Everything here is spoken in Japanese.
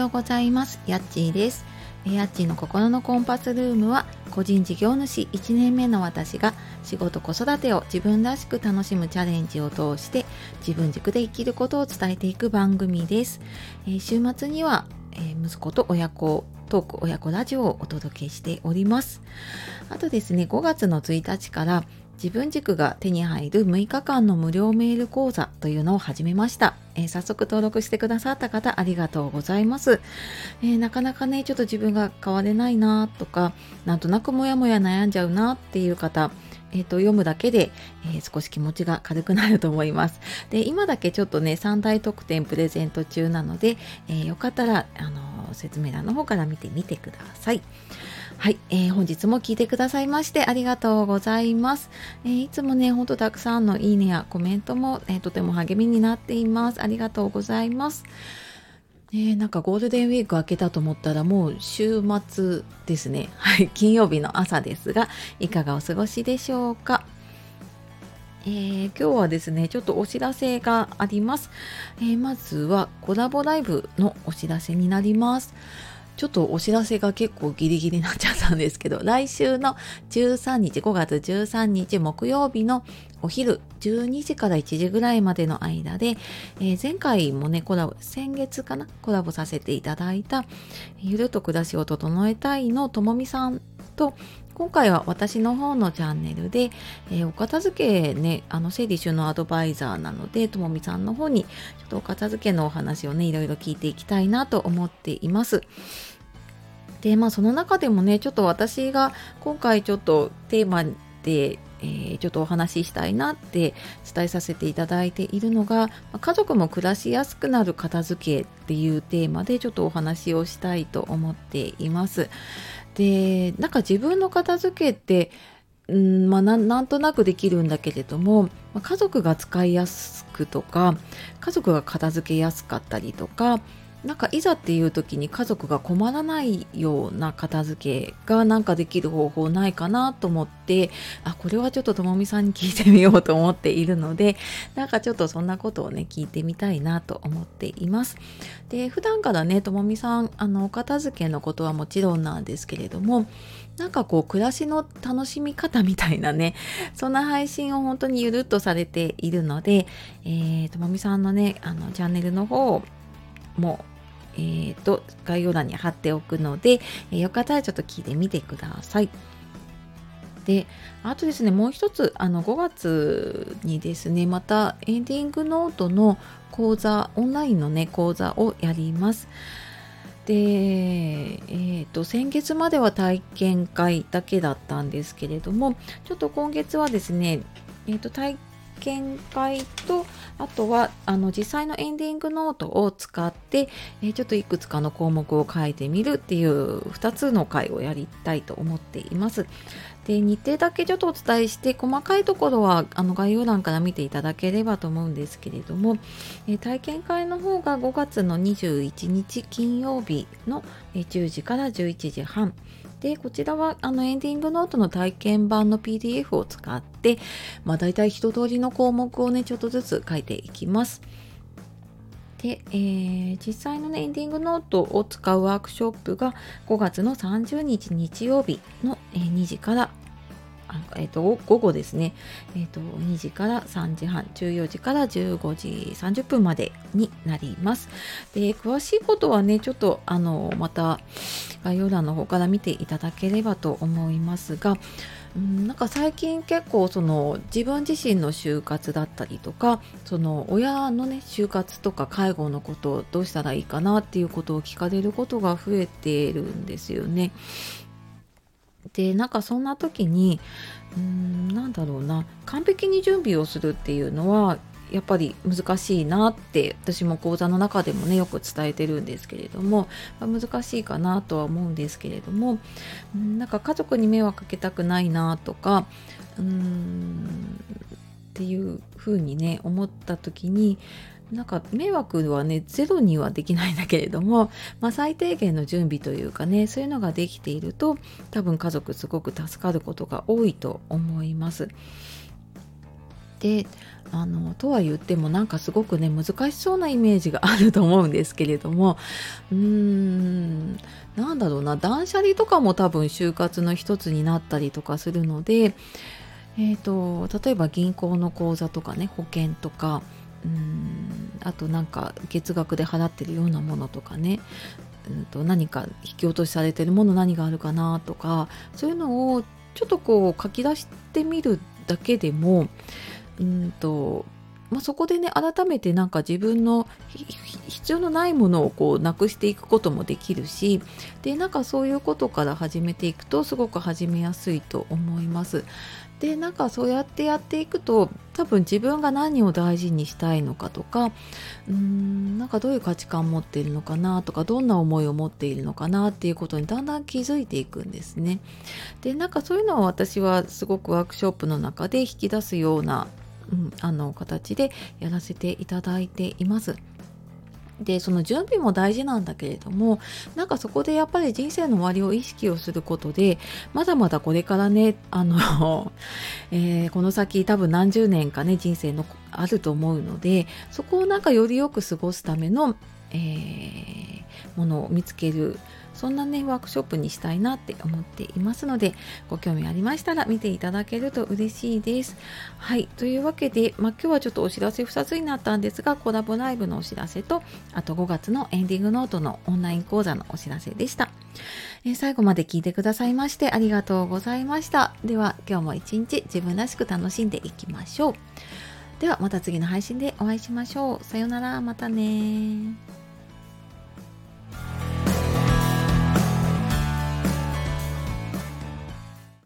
ようございます。やっちーです。やっちーの心のコンパスルームは個人事業主1年目の私が仕事子育てを自分らしく楽しむチャレンジを通して自分軸で生きることを伝えていく番組です、えー、週末には、えー、息子と親子トーク親子ラジオをお届けしておりますあとですね5月の1日から自分軸が手に入る6日間の無料メール講座というのを始めました。えー、早速登録してくださった方ありがとうございます、えー、なかなかね、ちょっと自分が変われないなとか、なんとなくモヤモヤ悩んじゃうなっていう方、えーと、読むだけで、えー、少し気持ちが軽くなると思います。で今だけちょっとね3大特典プレゼント中なので、えー、よかったら、あの説明欄の方から見てみてください。はい、えー、本日も聞いてくださいましてありがとうございます。えー、いつもね、ほんとたくさんのいいねやコメントも、えー、とても励みになっています。ありがとうございます。えー、なんかゴールデンウィーク明けたと思ったらもう週末ですね。はい、金曜日の朝ですが、いかがお過ごしでしょうか？えー、今日はですね、ちょっとお知らせがあります。えー、まずはコラボライブのお知らせになります。ちょっとお知らせが結構ギリギリになっちゃったんですけど、来週の13日、5月13日木曜日のお昼12時から1時ぐらいまでの間で、えー、前回もね、コラボ、先月かなコラボさせていただいた、ゆると暮らしを整えたいのともみさんと、今回は私の方のチャンネルで、えー、お片付けね、あの整理収納アドバイザーなので、ともみさんの方にちょっとお片付けのお話をね、いろいろ聞いていきたいなと思っています。でまあその中でもねちょっと私が今回ちょっとテーマでえー、ちょっとお話ししたいなって伝えさせていただいているのが家族も暮らしやすくなる片付けっていうテーマでちょっとお話をしたいと思っています。でなんか自分の片付けってんまあ、なんとなくできるんだけれども家族が使いやすくとか家族が片付けやすかったりとかなんかいざっていう時に家族が困らないような片付けがなんかできる方法ないかなと思ってあこれはちょっとともみさんに聞いてみようと思っているので なんかちょっとそんなことをね聞いてみたいなと思っています。で普段からねともみさんあのお片付けのことはもちろんなんですけれどもなんかこう暮らしの楽しみ方みたいなね そんな配信を本当にゆるっとされているので、えー、ともみさんのねあのチャンネルの方もえーと、概要欄に貼っておくので、えー、よかったらちょっと聞いてみてください。であとですねもう一つあの5月にですねまたエンディングノートの講座オンラインのね講座をやります。で、えーと、先月までは体験会だけだったんですけれどもちょっと今月はですね、えーと体験会とあとはあの実際のエンディングノートを使って、えー、ちょっといくつかの項目を書いてみるっていう2つの回をやりたいと思っています。で日程だけちょっとお伝えして細かいところはあの概要欄から見ていただければと思うんですけれども、えー、体験会の方が5月の21日金曜日の10時から11時半でこちらはあのエンディングノートの体験版の PDF を使って、まあ、大体一通りの項目をねちょっとずつ書いていきます。で、えー、実際の、ね、エンディングノートを使うワークショップが5月の30日日曜日の、2時からえーと、午後ですね、えーと、2時から3時半14時から15時30分までになりますで詳しいことはねちょっとあのまた概要欄の方から見ていただければと思いますがなんか最近結構その自分自身の就活だったりとかその親のね就活とか介護のことをどうしたらいいかなっていうことを聞かれることが増えているんですよね。でなんかそんな時にうんなんだろうな完璧に準備をするっていうのはやっぱり難しいなって私も講座の中でもねよく伝えてるんですけれども、まあ、難しいかなとは思うんですけれどもんなんか家族に迷惑かけたくないなとかうーんっていうふうにね思った時になんか迷惑はねゼロにはできないんだけれども、まあ、最低限の準備というかねそういうのができていると多分家族すごく助かることが多いと思います。であのとは言ってもなんかすごくね難しそうなイメージがあると思うんですけれどもうーんなんだろうな断捨離とかも多分就活の一つになったりとかするので、えーと、例えば銀行の口座とかね保険とかうん。あとなんか月額で払ってるようなものとかね。うんと何か引き落としされてるもの何があるかなとか。そういうのをちょっとこう書き出してみるだけでもうんとまあ、そこでね改めてなんか自分の必要のないものをこうなくしていくこともできるしでなんかそういうことから始めていくとすごく始めやすいと思います。でなんかそうやってやっていくと多分自分が何を大事にしたいのかとかうーんなんかどういう価値観を持っているのかなとかどんな思いを持っているのかなっていうことにだんだん気づいていくんですね。でなんかそういうのを私はすごくワークショップの中で引き出すようなうん、あの形でやらせていただいています。でその準備も大事なんだけれどもなんかそこでやっぱり人生の終わりを意識をすることでまだまだこれからねあの、えー、この先多分何十年かね人生のあると思うのでそこをなんかよりよく過ごすための、えー、ものを見つけるそんなねワークショップにしたいなって思っていますのでご興味ありましたら見ていただけると嬉しいです。はい。というわけで、まあ、今日はちょっとお知らせ2つになったんですがコラボライブのお知らせとあと5月のエンディングノートのオンライン講座のお知らせでした。え最後まで聞いてくださいましてありがとうございました。では今日も一日自分らしく楽しんでいきましょう。ではまた次の配信でお会いしましょう。さようなら、またね